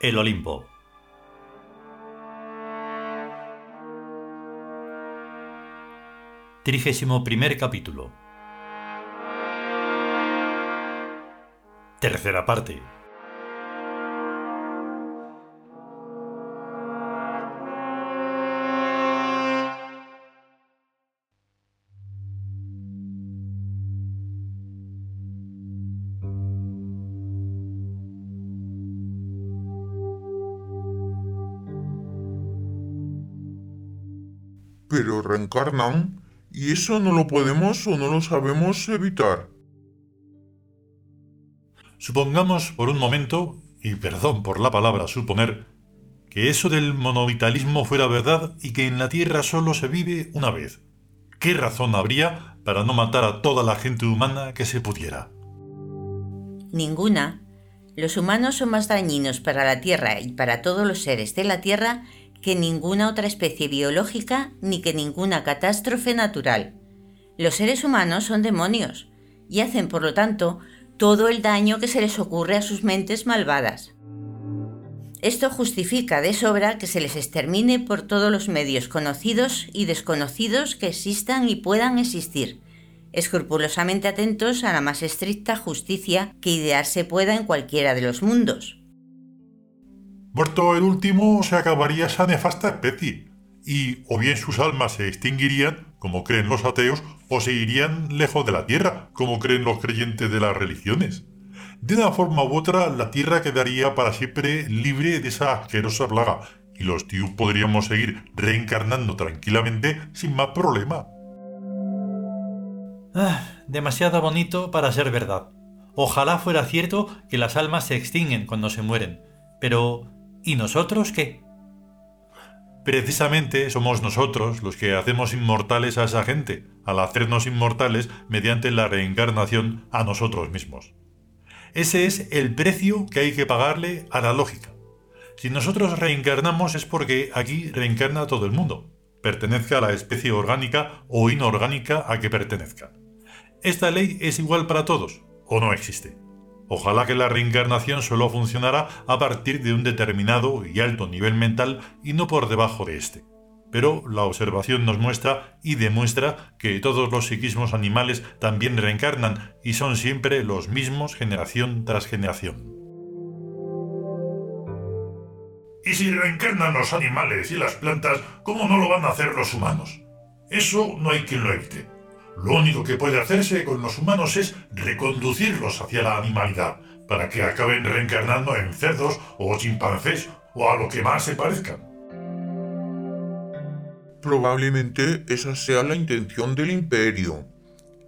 el Olimpo. Trigésimo primer capítulo. Tercera parte. Pero reencarnan y eso no lo podemos o no lo sabemos evitar. Supongamos por un momento, y perdón por la palabra suponer, que eso del monovitalismo fuera verdad y que en la Tierra solo se vive una vez. ¿Qué razón habría para no matar a toda la gente humana que se pudiera? Ninguna. Los humanos son más dañinos para la Tierra y para todos los seres de la Tierra que ninguna otra especie biológica ni que ninguna catástrofe natural. Los seres humanos son demonios y hacen, por lo tanto, todo el daño que se les ocurre a sus mentes malvadas. Esto justifica de sobra que se les extermine por todos los medios conocidos y desconocidos que existan y puedan existir, escrupulosamente atentos a la más estricta justicia que idearse pueda en cualquiera de los mundos. Muerto el último, se acabaría esa nefasta especie, y o bien sus almas se extinguirían, como creen los ateos, o se irían lejos de la tierra, como creen los creyentes de las religiones. De una forma u otra, la tierra quedaría para siempre libre de esa asquerosa plaga, y los tíos podríamos seguir reencarnando tranquilamente sin más problema. Ah, demasiado bonito para ser verdad. Ojalá fuera cierto que las almas se extinguen cuando se mueren, pero ¿Y nosotros qué? Precisamente somos nosotros los que hacemos inmortales a esa gente, al hacernos inmortales mediante la reencarnación a nosotros mismos. Ese es el precio que hay que pagarle a la lógica. Si nosotros reencarnamos es porque aquí reencarna todo el mundo, pertenezca a la especie orgánica o inorgánica a que pertenezca. Esta ley es igual para todos, o no existe. Ojalá que la reencarnación solo funcionara a partir de un determinado y alto nivel mental y no por debajo de este. Pero la observación nos muestra y demuestra que todos los psiquismos animales también reencarnan y son siempre los mismos generación tras generación. ¿Y si reencarnan los animales y las plantas, cómo no lo van a hacer los humanos? Eso no hay quien lo evite. Lo único que puede hacerse con los humanos es reconducirlos hacia la animalidad, para que acaben reencarnando en cerdos o chimpancés o a lo que más se parezcan. Probablemente esa sea la intención del imperio,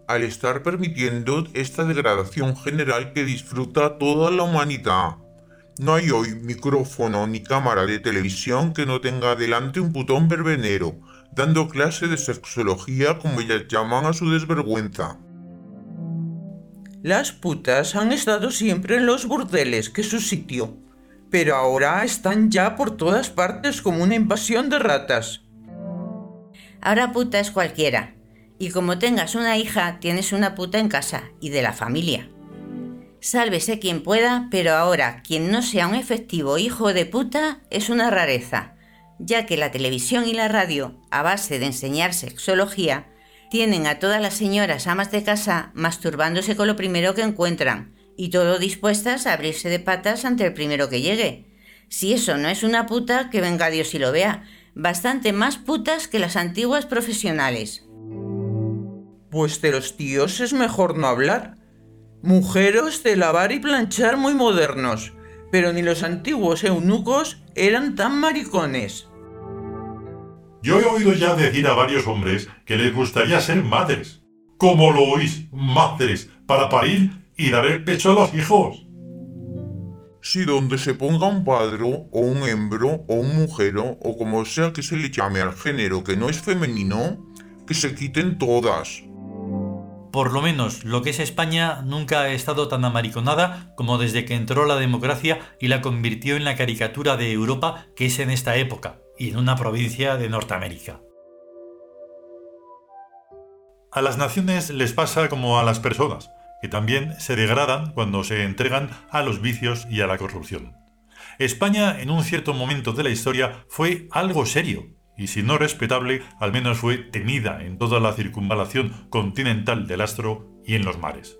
al estar permitiendo esta degradación general que disfruta toda la humanidad. No hay hoy micrófono ni cámara de televisión que no tenga delante un putón verbenero, dando clase de sexología como ellas llaman a su desvergüenza. Las putas han estado siempre en los burdeles, que es su sitio, pero ahora están ya por todas partes como una invasión de ratas. Ahora puta es cualquiera, y como tengas una hija, tienes una puta en casa y de la familia. Sálvese quien pueda, pero ahora quien no sea un efectivo hijo de puta es una rareza ya que la televisión y la radio, a base de enseñar sexología, tienen a todas las señoras amas de casa masturbándose con lo primero que encuentran y todo dispuestas a abrirse de patas ante el primero que llegue. Si eso no es una puta, que venga Dios y lo vea. Bastante más putas que las antiguas profesionales. Pues de los tíos es mejor no hablar. Mujeros de lavar y planchar muy modernos, pero ni los antiguos eunucos eran tan maricones. Yo he oído ya decir a varios hombres que les gustaría ser madres. ¿Cómo lo oís? Madres, para parir y dar el pecho a los hijos. Si donde se ponga un padre o un hembro o un mujero o como sea que se le llame al género que no es femenino, que se quiten todas. Por lo menos lo que es España nunca ha estado tan amariconada como desde que entró la democracia y la convirtió en la caricatura de Europa que es en esta época y en una provincia de Norteamérica. A las naciones les pasa como a las personas, que también se degradan cuando se entregan a los vicios y a la corrupción. España en un cierto momento de la historia fue algo serio, y si no respetable, al menos fue temida en toda la circunvalación continental del astro y en los mares.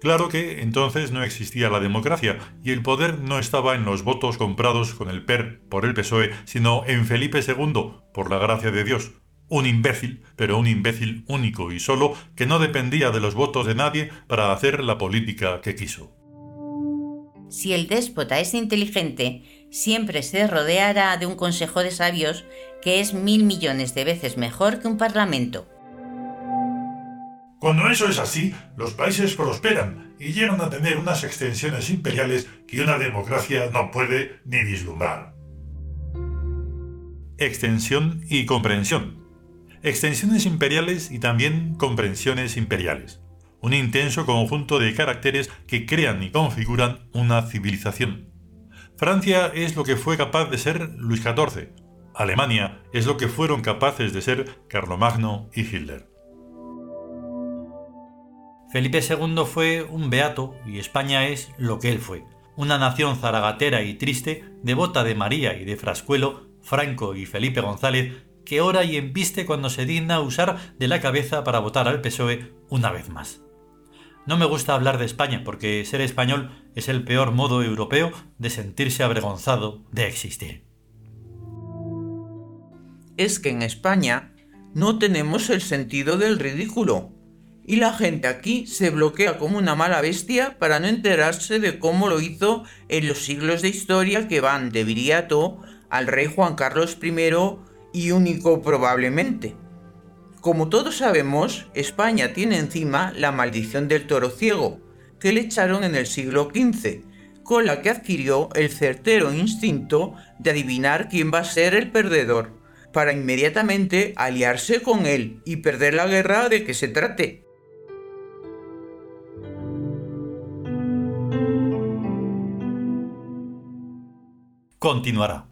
Claro que entonces no existía la democracia y el poder no estaba en los votos comprados con el PER por el PSOE, sino en Felipe II, por la gracia de Dios. Un imbécil, pero un imbécil único y solo, que no dependía de los votos de nadie para hacer la política que quiso. Si el déspota es inteligente, siempre se rodeará de un consejo de sabios que es mil millones de veces mejor que un parlamento. Cuando eso es así, los países prosperan y llegan a tener unas extensiones imperiales que una democracia no puede ni vislumbrar. Extensión y comprensión. Extensiones imperiales y también comprensiones imperiales. Un intenso conjunto de caracteres que crean y configuran una civilización. Francia es lo que fue capaz de ser Luis XIV. Alemania es lo que fueron capaces de ser Carlomagno y Hitler. Felipe II fue un beato y España es lo que él fue, una nación zaragatera y triste, devota de María y de Frascuelo, Franco y Felipe González, que ora y embiste cuando se digna usar de la cabeza para votar al PSOE una vez más. No me gusta hablar de España porque ser español es el peor modo europeo de sentirse avergonzado de existir. Es que en España no tenemos el sentido del ridículo y la gente aquí se bloquea como una mala bestia para no enterarse de cómo lo hizo en los siglos de historia que van de Viriato al rey Juan Carlos I y único probablemente. Como todos sabemos, España tiene encima la maldición del toro ciego, que le echaron en el siglo XV, con la que adquirió el certero instinto de adivinar quién va a ser el perdedor, para inmediatamente aliarse con él y perder la guerra de que se trate. Continuará.